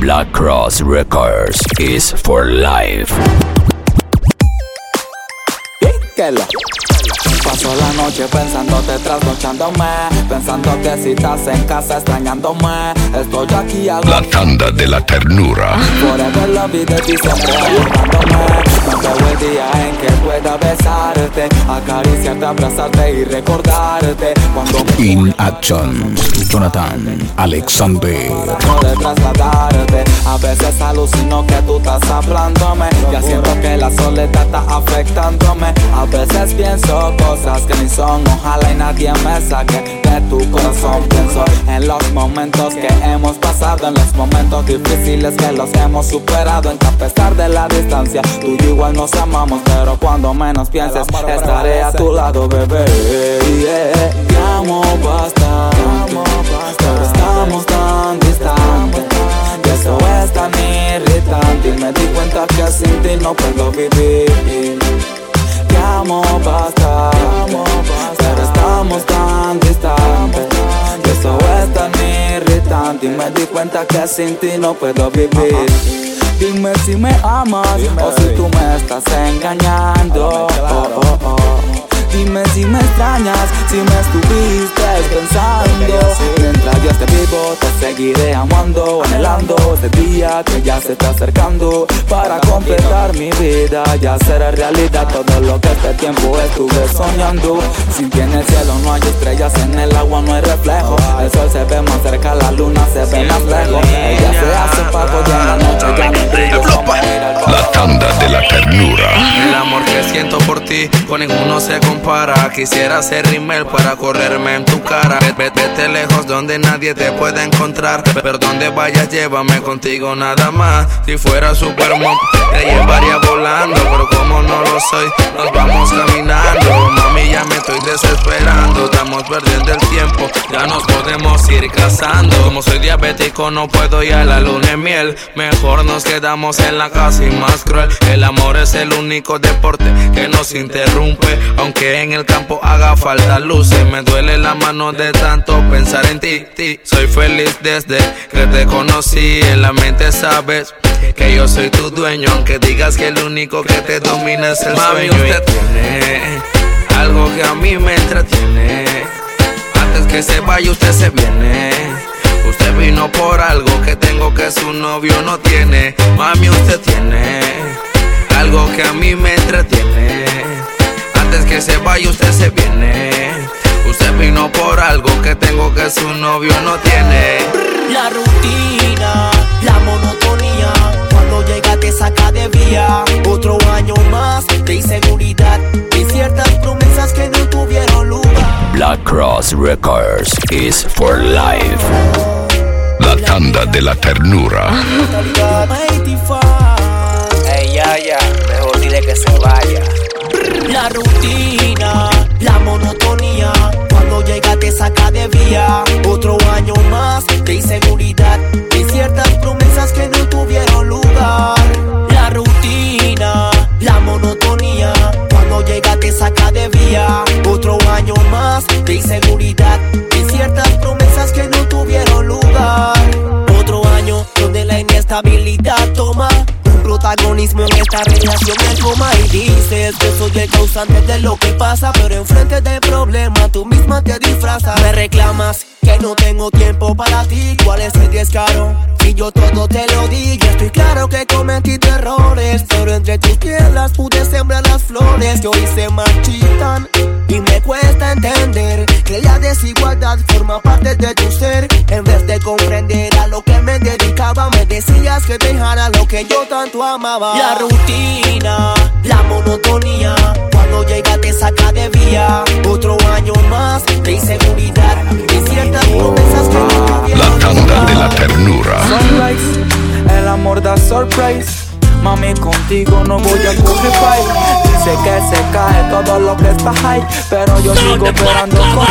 Black Cross Records is for life. Paso la noche pensándote, trasnochándome Pensando que si estás en casa extrañándome Estoy aquí a La tanda de la ternura. Forever love you de ti siempre veo el día en que pueda besarte Acariciarte, abrazarte y recordarte. Cuando In Action, Jonathan Alexander. de trasladarte. A veces alucino que tú estás hablándome. Ya siento que la soledad está afectándome. A veces pienso cosas que ni son. Ojalá y nadie me saque de tu corazón. Pienso en los momentos que hemos pasado En los momentos difíciles que los hemos superado. En que a pesar de la distancia Tú y yo igual nos amamos Pero cuando menos pienses Estaré a tu lado, bebé. Yeah. Te amo bastante Pero estamos tan distantes. Y eso es tan irritante. Y me di cuenta que sin ti no puedo vivir. Te amo bastante Pero estamos tan distantes. Y eso es tan irritante. Y me di cuenta que sin ti no puedo vivir Dime si me amas o si tú me estás engañando. Oh, oh, oh. Dime si me extrañas, si me estuviste pensando. Mientras yo esté vivo, te seguiré amando, anhelando ese día que ya se está acercando. Para completar mi vida y hacer realidad todo lo que este tiempo estuve soñando. Sin ti en el cielo no hay estrellas, en el agua no hay reflejo. El sol se ve más cerca, la luna se ve más lejos. Ella se hace pago y en la noche ya no brillo La tanda de la ternura. El amor que siento por ti con ninguno se compara. Quisiera ser rimel para correrme en tu cara. Vete, lejos donde nadie te pueda encontrar. Pero donde vayas, llévame contigo nada más. Si fuera Superman, te llevaría volando. Pero como no lo soy, nos vamos caminando. Mami, ya me estoy desesperando. Estamos perdiendo el tiempo, ya nos podemos ir casando. Como soy diabético, no puedo ir a la luna de miel. Mejor nos quedamos en la casa y más cruel. El amor es el único deporte que nos interrumpe. Aunque en el campo haga falta luces, me duele la mano de tanto pensar en ti. ti. Soy feliz desde que te conocí. En la mente sabes que yo soy tu dueño. Aunque digas que el único que te domina es el Mami, sueño. usted tiene algo que a mí me entretiene. Antes que se vaya, usted se viene. Usted vino por algo que tengo que su novio no tiene. Mami, usted tiene algo que a mí me entretiene. Antes que se vaya, usted se viene. Usted vino por algo que tengo que su novio no tiene. La rutina, la monotonía. Cuando llega te saca de vía. Otro año más de inseguridad. Y ciertas promesas que no tuvieron lugar. Black Cross Records is for life. La tanda de la ternura. Ey, ya, ya, mejor dile que se vaya. La rutina, la monotonía. Cuando llega te saca de vía. Otro año más de inseguridad. Y ciertas promesas que no tuvieron lugar. La rutina, la monotonía. Cuando llega te saca de vía. Otro año más de inseguridad. Y ciertas promesas que no tuvieron lugar. Otro año donde la inestabilidad toma protagonismo en esta relación me coma y dices que soy el causante de lo que pasa, pero enfrente del problema tú misma te disfrazas. Me reclamas que no tengo tiempo para ti, ¿cuál es el descaro? Si yo todo te lo di, y estoy claro que cometí errores, pero entre tus piernas pude sembrar las flores que hoy se marchitan. Y me cuesta entender que la desigualdad forma parte de tu ser. En vez de comprender a lo que me dedicaba, me decías que dejara lo que yo tanto amaba. La rutina, la monotonía. Cuando llega te saca de vía. Otro año más de inseguridad. Y ciertas promesas que no La tuvieron tanda de la ternura. Sunrise, el amor da surprise. Mami, contigo no voy a coger fight. Dice que se cae todo lo que está high, pero yo sigo esperando con.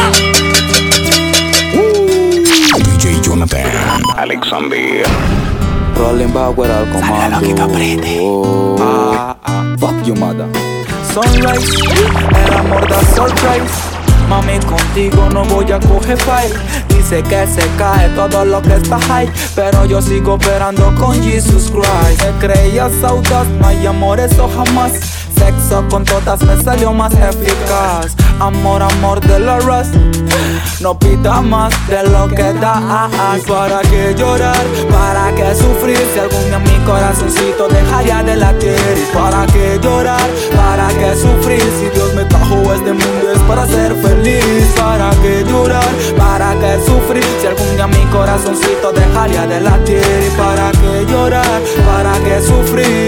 DJ Jonathan Alexander. Rolling backward al comando. Ah, ah, fuck you, mother. Sunrise, el amor da surprise. Mami, contigo no voy a coger fight. Dice que se cae todo lo que está high. Pero yo sigo operando con Jesus Christ. Me creías audaz, no hay amor, eso jamás. Sexo con todas me salió más eficaz. Amor, amor de la rust. No pita más de lo que da. ¿Para qué llorar? ¿Para qué sufrir? Si algún día mi corazoncito dejaría de latir. ¿Y para qué llorar? ¿Para qué sufrir? Si Dios me trajo este mundo es para ser feliz. ¿Para qué llorar? ¿Para qué sufrir? Si algún día mi corazoncito dejaría de latir. ¿Y para qué llorar? ¿Para qué sufrir?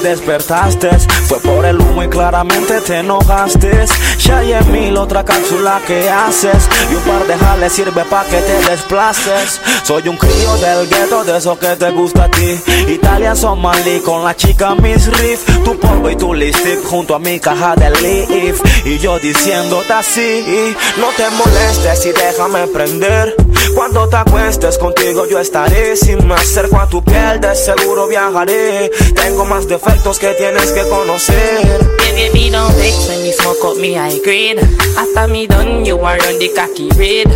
Despertaste. Fue por el humo y claramente te enojaste. Ya hay en mil otra cápsula que haces. Y un par de jales sirve pa' que te desplaces. Soy un crío del gueto, de eso que te gusta a ti. Italia, Somali, con la chica Miss Riff. Tu polvo y tu lipstick junto a mi caja de leaf. Y yo diciéndote así No te molestes y déjame prender. Cuando te acuestes contigo yo estaré Sin me acerco a tu piel de seguro viajaré. Tengo más defectos que tienes que conocer Baby, me don't vex when smoke up me high grade. After me done, you are on the cocky red.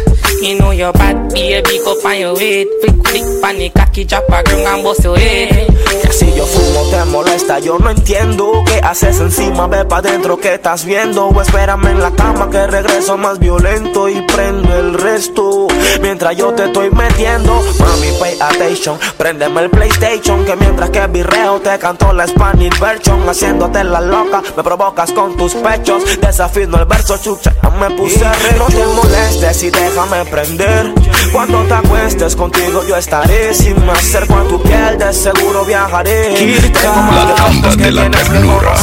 You know you're bad, baby, go your weight. Flick, flick, cocky, drop a and bust your head. Que si yo fumo te molesta, yo no entiendo ¿Qué haces encima? Ve pa' dentro, ¿qué estás viendo? O espérame en la cama que regreso más violento Y prendo el resto Mientras yo te estoy metiendo Mami, pay attention Préndeme el PlayStation Que mientras que virreo te canto la Spanish version Haciéndote la loca Me provocas con tus pechos. Desafino el verso, chucha Ya me puse No te molestes y déjame prender. Cuando te acuestes contigo yo estaré Sin me acerco a tu piel de seguro viajaré. La que de la ternura.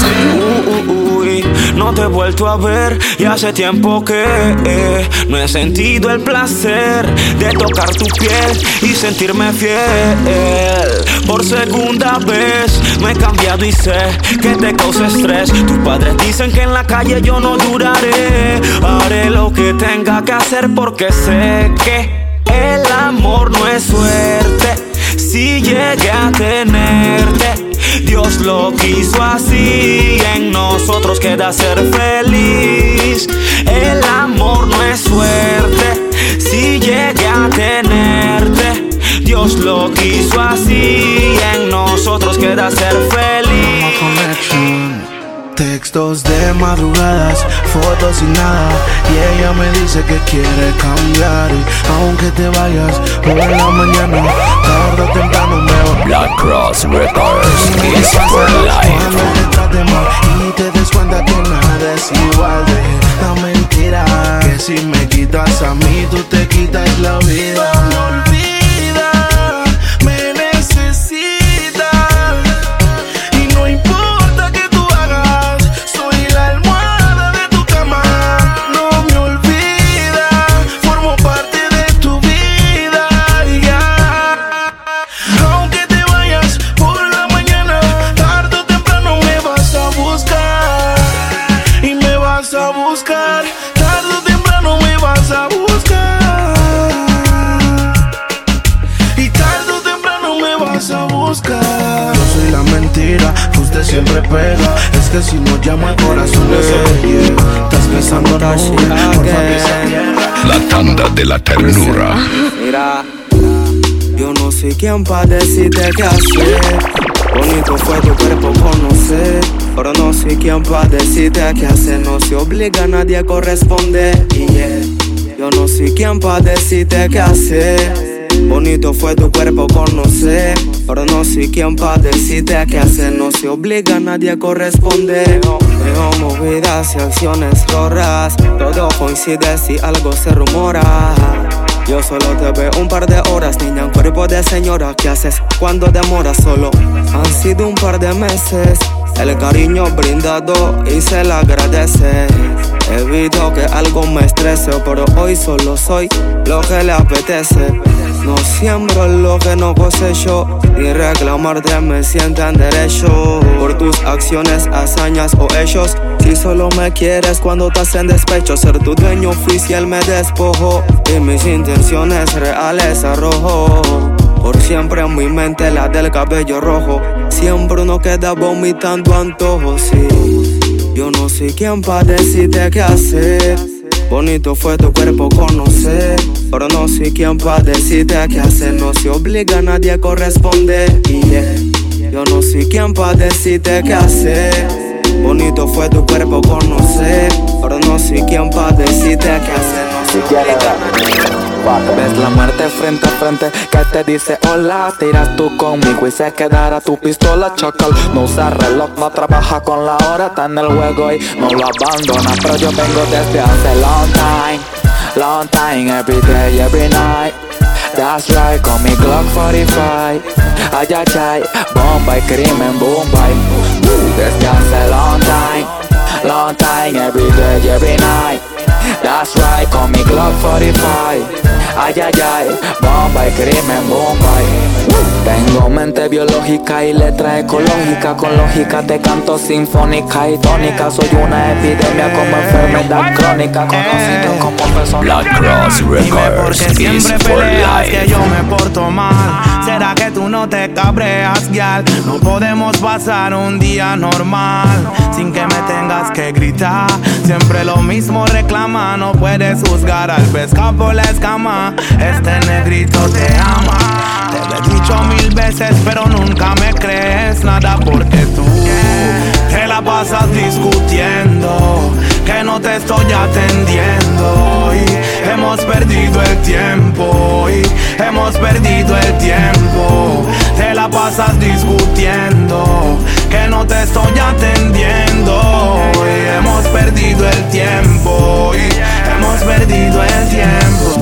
uy, no te he vuelto a ver y hace tiempo que eh, no he sentido el placer de tocar tu piel y sentirme fiel. Por segunda vez me he cambiado y sé que te causa estrés. Tus padres dicen que en la calle yo no duraré. Haré lo que tenga que hacer porque sé que el amor no es suerte. Si llegué a tenerte, Dios lo quiso así. En nosotros queda ser feliz. El amor no es suerte. Si llegué a tenerte, Dios lo quiso así. En nosotros queda ser feliz. Connection. Textos de madrugadas, fotos y nada. Y ella me dice que quiere cambiar. Y aunque te vayas por la mañana, tarde o temprano me voy. Black Cross Records is for life. Cuando te trate mal y te des cuenta que nada es igual de la mentira. Que si me quitas a mí, tú te quitas la vida. Vas a buscar, tarde o temprano me vas a buscar. Y tarde o temprano me vas a buscar. Yo soy la mentira que usted siempre pega. Es que si no llamo el corazón no se llega. Estás besando nubes, por favor, tierra. La tanda de la ternura. Mira, yo no soy quien para decirte qué hacer. Bonito fue tu cuerpo conocer, pero no soy quien para decirte qué hacer. No se obliga a nadie a corresponder. Yo no soy quien para decirte qué hacer. Bonito fue tu cuerpo conocer, pero no soy quien para decirte qué hacer. No se obliga a nadie a corresponder. Veo movidas y acciones raras. Todo coincide si algo se rumora. Yo solo te veo un par de horas, niña, un cuerpo de señora. ¿Qué haces cuando demoras solo? Han sido un par de meses. El cariño brindado y se le agradece. Evito que algo me estrese, pero hoy solo soy lo que le apetece. No siembro lo que no cosecho, ni reclamarte me sientan derecho. Por tus acciones, hazañas o hechos, si solo me quieres cuando estás en despecho, ser tu dueño oficial me despojo. Y mis intenciones reales arrojo. Por siempre en mi mente la del cabello rojo. Siempre uno queda vomitando antojos, sí. Yo no soy quien para decirte qué hacer. Bonito fue tu cuerpo conocer. Pero no soy quien para decirte qué hacer. No se obliga a nadie a corresponder. Yo no soy quien para decirte qué hacer. Bonito fue tu cuerpo conocer. Pero no soy quien para decirte qué hacer. No se Ves la muerte frente a frente que te dice hola. Tiras tú conmigo y se quedará tu pistola Chacal no usa reloj, no trabaja con la hora Está en el juego y no lo abandona. Pero yo vengo desde hace long time Long time, every day, every night. That's right, con mi Glock 45 Ay, ay, ay, crimen, boom, Desde hace long time Long time, every day, every night. That's right, con mi Glock 45 Ay, ay, ay, bomba y crimen, bomba Tengo mente biológica y letra ecológica. Con lógica te canto sinfónica y tónica. Soy una epidemia como enfermedad crónica. Conocido como persona Black Cross Records porque siempre peleas que yo me porto mal. ¿Será que tú no te cabreas, gal? No podemos pasar un día normal Sin que me tengas que gritar. Siempre lo mismo reclama No puedes juzgar. Al pescado por la escama este negrito te ama. Te lo he dicho mil veces, pero nunca me crees nada porque tú te la pasas discutiendo. Que no te estoy atendiendo. Hemos perdido el tiempo. Hemos perdido el tiempo. Te la pasas discutiendo. Que no te estoy atendiendo. Hemos perdido el tiempo. Hemos perdido el tiempo.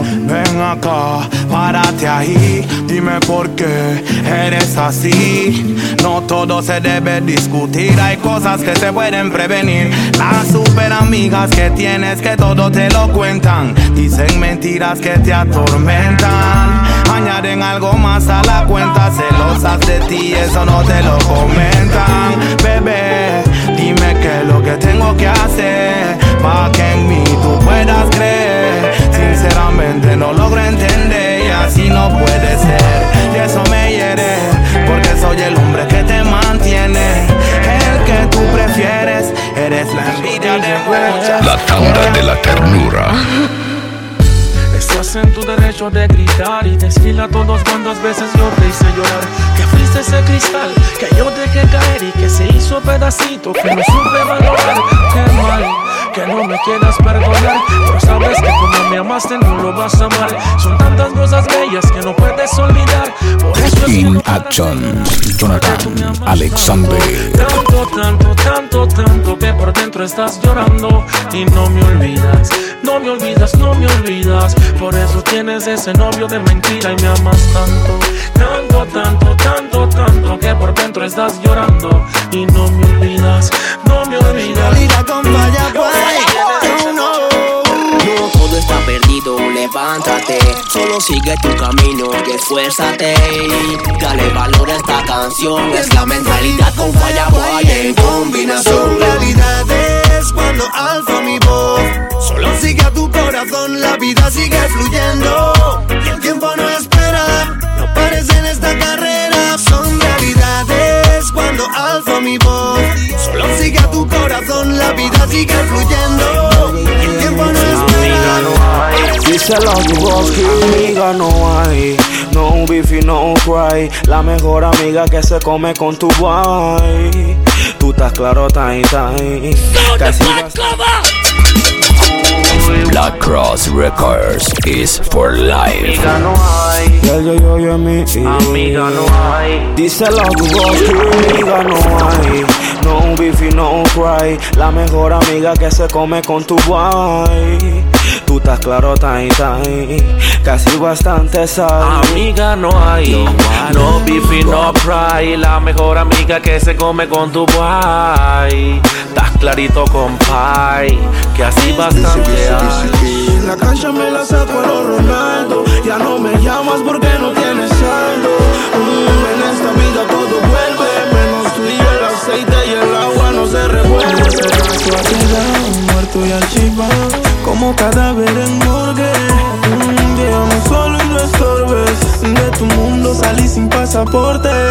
Acá, párate ahí, dime por qué eres así. No todo se debe discutir, hay cosas que se pueden prevenir. Las super amigas que tienes que todo te lo cuentan, dicen mentiras que te atormentan. Añaden algo más a la cuenta, celosas de ti, eso no te lo comentan. Bebé, dime qué es lo que tengo que hacer, para que en mí tú puedas creer. Sinceramente no logro entender y así no puede ser. Y eso me hiere, porque soy el hombre que te mantiene. El que tú prefieres, eres la envidia de muchas. La tanda de la ternura. Estás en tu derecho de gritar y decirle a todos cuántas veces yo te hice llorar. Que fuiste ese cristal que yo dejé caer y que se hizo pedacito que no supe valorar. Qué mal que no me quieras perdonar, pero sabes que como me amaste no lo vas a amar. Son tantas cosas bellas que no puedes olvidar. Por eso es In action, Jonathan Alexander. tanto, tanto, tanto, tanto que por dentro estás llorando y no me olvidas, no me olvidas, no me olvidas. Por eso tienes ese novio de mentira y me amas tanto, tanto, tanto, tanto, tanto que por dentro estás llorando y no me olvidas, no me olvidas. Vida con falla, pues, no, no. No todo está perdido, levántate. Solo sigue tu camino y esfuérzate. Dale valor a esta canción. Es la mentalidad con falla, boy, en combinación. Son realidades cuando alzo mi voz. Solo sigue a tu corazón, la vida sigue fluyendo. Y el tiempo no espera, alzo mi voz. Solo sigue a tu corazón, la vida sigue fluyendo. El tiempo no espera. Díselo a tu voz que amiga no hay No beef y no cry La mejor amiga que se come con tu boy Tú estás claro, time, time Casi vas- Black Cross Records is for life. no hay. Y el yo yo yo en mí Amiga, no hay. Díselo a tu voz que amiga no hay. No beef y no cry La mejor amiga que se come con tu boy Tú estás claro, time, time. Casi bastante sabes Amiga no hay, no beef y no fry. La mejor amiga que se come con tu boy Estás clarito con pie, que así bastante hay. La cancha me la saco a los Ronaldo. Ya no me llamas porque no tienes saldo. Mm, sin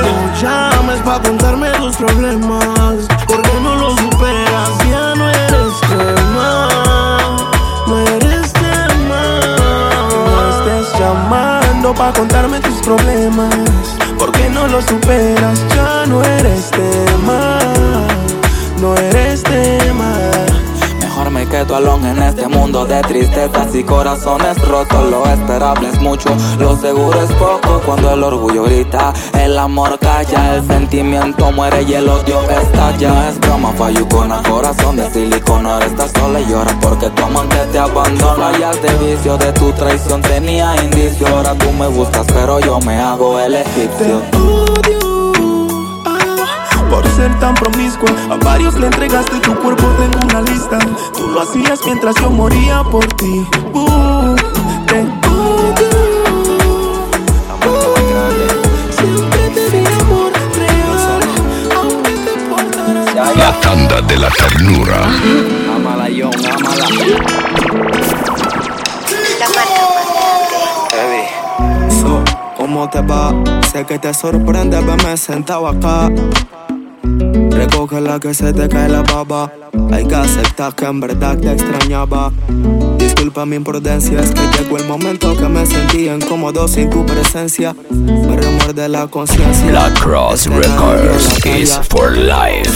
tristezas y corazones rotos. Lo esperable es mucho, lo seguro es poco. Cuando el orgullo grita, el amor calla, el sentimiento muere y el odio estalla. Es broma, fallo con el corazón de silicona. Estás sola y llora porque tu amante te abandona. Ya de vicio de tu traición tenía indicio. Ahora tú me buscas, pero yo me hago el egipcio. Ser tan promiscua. A varios le entregaste tu cuerpo, tengo una lista. Tú lo hacías mientras yo moría por ti. Uh, portaras La tanda de la ternura. Amala, yo, amala. So, ¿cómo te va? Sé que te sorprende verme sentado acá. Recoge la que se te cae la baba. Hay que aceptar que en verdad te extrañaba. Disculpa mi imprudencia, es que llegó el momento que me sentí incómodo sin tu presencia. Me remuerde la conciencia. Black Cross Es que nadie Records is for life.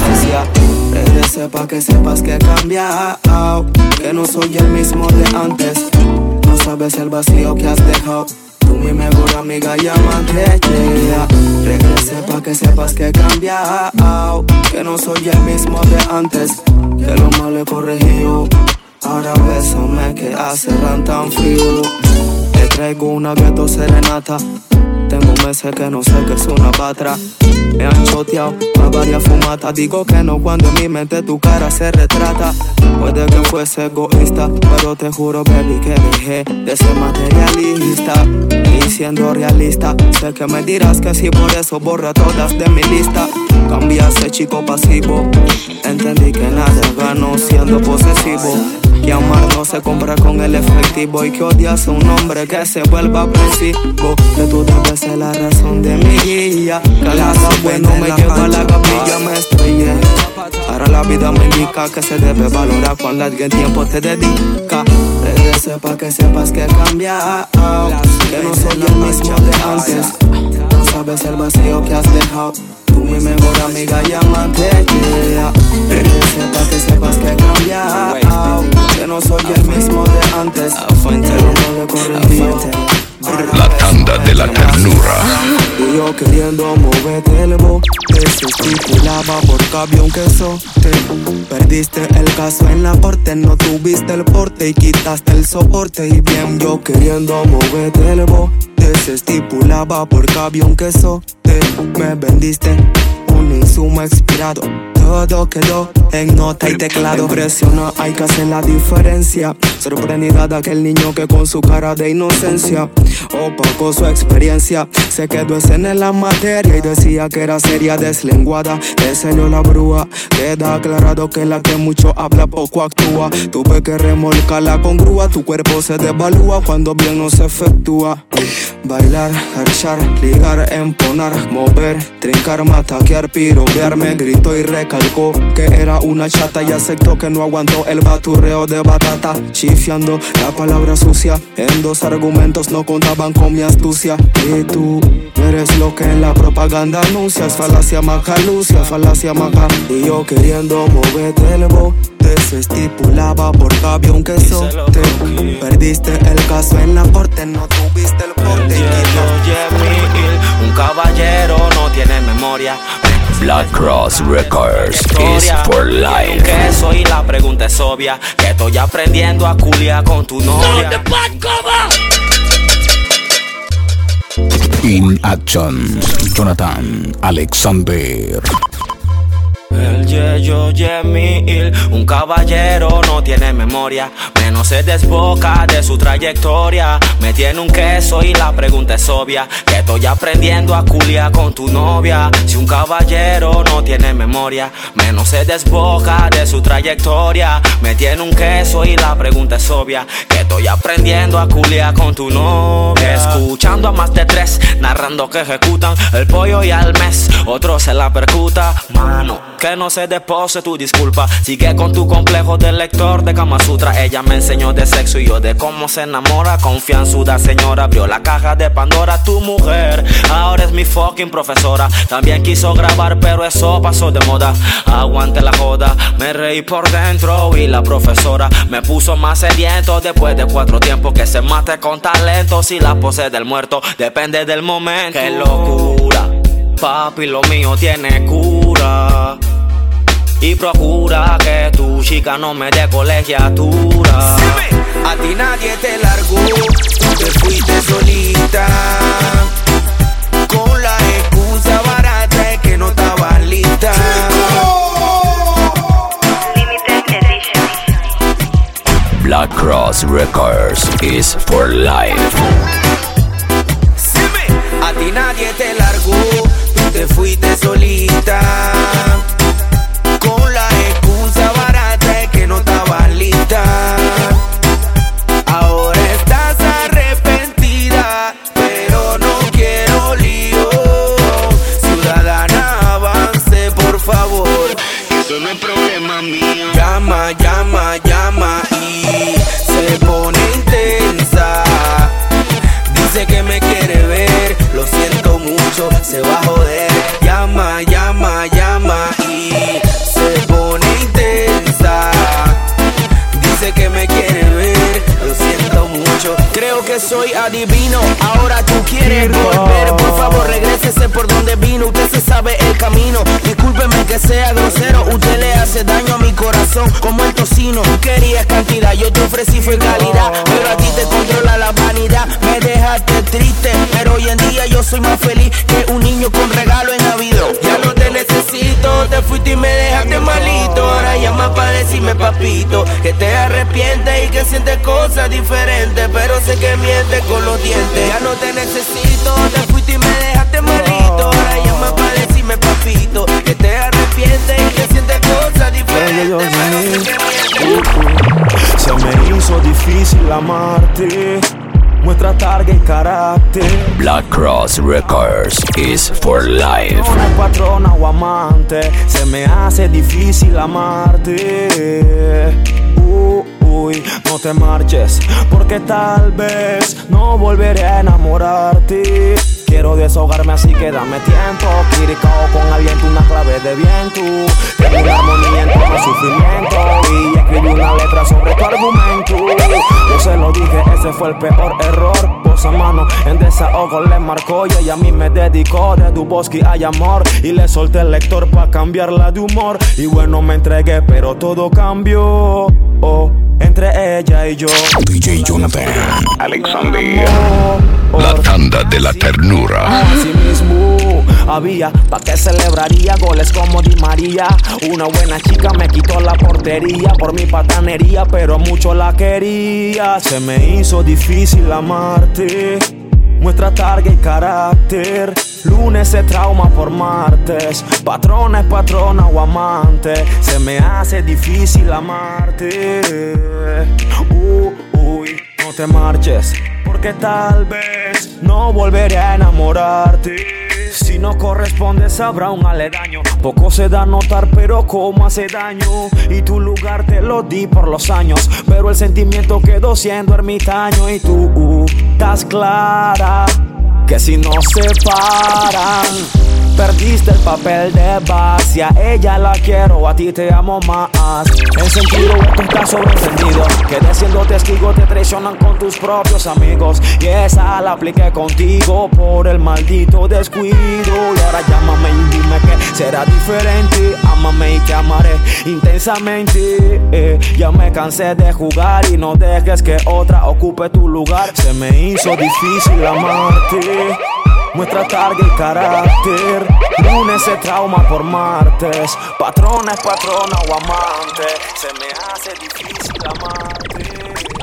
Regrese pa' que sepas que he cambiado Que no soy el mismo de antes No sabes el vacío que has dejado Tú mi mejor amiga amante yeah. Regrese pa' que sepas que he cambiado Que no soy el mismo de antes Que lo malo he corregido Ahora bésame que hace ran tan frío Te traigo una gueto serenata meses que no sé que es una patra. Me han choteado a varias fumatas. Digo que no cuando en mi mente tu cara se retrata. Puede que fuese egoísta, pero te juro, baby, que dejé de ser materialista. Y siendo realista, sé que me dirás que sí, por eso borra todas de mi lista. Cambiaste chico pasivo. Entendí que nada gano siendo posesivo. Que amar no se compra con el efectivo y que odias a un hombre que se vuelva agresivo. Que tú debes ser la razón de mi guía. Cada bueno me lleva a la capilla, me estrellé. Ahora la vida me indica que se debe valorar cuando alguien tiempo te dedica. Regrese pa' que sepas que he cambiado. Que no soy el mismo de antes. No sabes el vacío que has dejado. Tú mi mejor amiga y amante, yeah. Queriendo moverte el bote Se por cabio un queso. Te perdiste el caso en la corte No tuviste el porte y quitaste el soporte. Y bien yo queriendo moverte el bote Se estipulaba por cabio un queso. Te me vendiste un insumo expirado todo quedó en nota y teclado. Presiona, hay que hacer la diferencia. Sorprendida de aquel niño que con su cara de inocencia Opacó su experiencia Se quedó ese en la materia Y decía que era seria deslenguada. Le salió la brúa Queda aclarado que la que mucho habla poco actúa. Tuve que remolcarla con grúa Tu cuerpo se devalúa cuando bien no se efectúa. Bailar, archar, ligar, emponar, mover, trincar, mataquear, piropearme, gritó y recalcó que era una chata y aceptó que no aguantó el baturreo de batata, chifiando la palabra sucia. En dos argumentos no contaban con mi astucia. Y tú eres lo que en la propaganda anuncias, falacia maca, lucia, falacia maca. Y yo queriendo moverte el bote se estipulaba por cabio un queso. Te perdiste el caso en la corte, no tuviste el porte. Un caballero no tiene memoria. Black Cross Records is for life. Que soy la pregunta es obvia. Que estoy aprendiendo a culiar con tu novia. In Action, Jonathan Alexander. El Yeyo Yemil, un caballero no tiene memoria, menos se desboca de su trayectoria. Me tiene un queso y la pregunta es obvia: que estoy aprendiendo a culiar con tu novia. Si un caballero no tiene memoria, menos se desboca de su trayectoria. Me tiene un queso y la pregunta es obvia: que estoy aprendiendo a culiar con tu novia. Escuchando a más de tres, narrando que ejecutan el pollo y al mes, otro se la percuta, mano. Que no se despose tu disculpa. Sigue con tu complejo de lector de Kama Sutra. Ella me me enseñó de sexo y yo de cómo se enamora. Confianzuda señora, abrió la caja de Pandora. Tu mujer ahora es mi fucking profesora. También quiso grabar, pero eso pasó de moda. Aguante la joda, me reí por dentro y la profesora me puso más sediento después de cuatro tiempos que se mate con talento. Si la pose del muerto depende del momento. Qué locura, papi, lo mío tiene cura. Y procura que tu chica no me dé colegiatura. A ti nadie te largó, tú te fuiste solita. Con la excusa barata de que no estabas lista. Black Cross Records is for life. A ti nadie te largó, tú te fuiste solita. Soy adivino, ahora tú quieres volver. Por favor, regrésese por donde vino. Usted se sabe el camino. Discúlpeme que sea grosero, usted le hace daño a mi corazón como el tocino. Tú querías cantidad, yo te ofrecí fue calidad, pero a ti te controla la vanidad. Me dejaste triste, pero hoy en día yo soy más feliz que un niño con regalo en Navidad. Ya no te necesito, te fuiste y me dejaste malito. Ahora llama para decirme, papito, que te arrepientes y que sientes cosas diferentes, pero sé que mientes con los dientes. Ya no te necesito, te fuiste y me dejaste malito. Ahora llama para decirme, papito, que te arrepientes y que mientes. Se me hizo difícil amarte. Muestra targa y carácter. Black Cross Records is for life. Patrona, patrona o amante, se me hace difícil amarte. Uh, uy, no te marches, porque tal vez no volveré a enamorarte. Quiero desahogarme así que dame tiempo. Quiricao con aliento, una clave de viento. Tengo una armonía en todo sufrimiento. Y escribí una letra sobre tu argumento. Yo se lo dije, ese fue el peor error. Posa mano en desahogo le marcó. Y ella a mí me dedicó de Duboski hay amor. Y le solté el lector pa' cambiarla de humor. Y bueno me entregué pero todo cambió. Oh, Entre ella y yo DJ Jonathan Alexander. La tanda de la ternura. Así mismo había pa' que celebraría goles como Di María. Una buena chica me quitó la portería por mi patanería, pero mucho la quería. Se me hizo difícil amarte. Muestra targa y carácter. Lunes se trauma por martes. Patrona es patrona o amante. Se me hace difícil amarte. Uh, uy, no te marches. Porque tal vez no volveré a enamorarte. Si no correspondes habrá un aledaño. Poco se da a notar, pero como hace daño. Y tu lugar te lo di por los años. Pero el sentimiento quedó siendo ermitaño. Y tú estás clara que si no se paran. Perdiste el papel de base, a ella la quiero, a ti te amo más. En sentido, esto está sobreentendido. Que de siendo testigo te traicionan con tus propios amigos. Y esa la apliqué contigo por el maldito descuido. Y ahora llámame y dime que será diferente. Ámame y te amaré intensamente. Eh, ya me cansé de jugar y no dejes que otra ocupe tu lugar. Se me hizo difícil amarte. Muestra targa y carácter. Lunes se trauma por martes. Patrona es patrona o amante. Se me hace difícil amarte.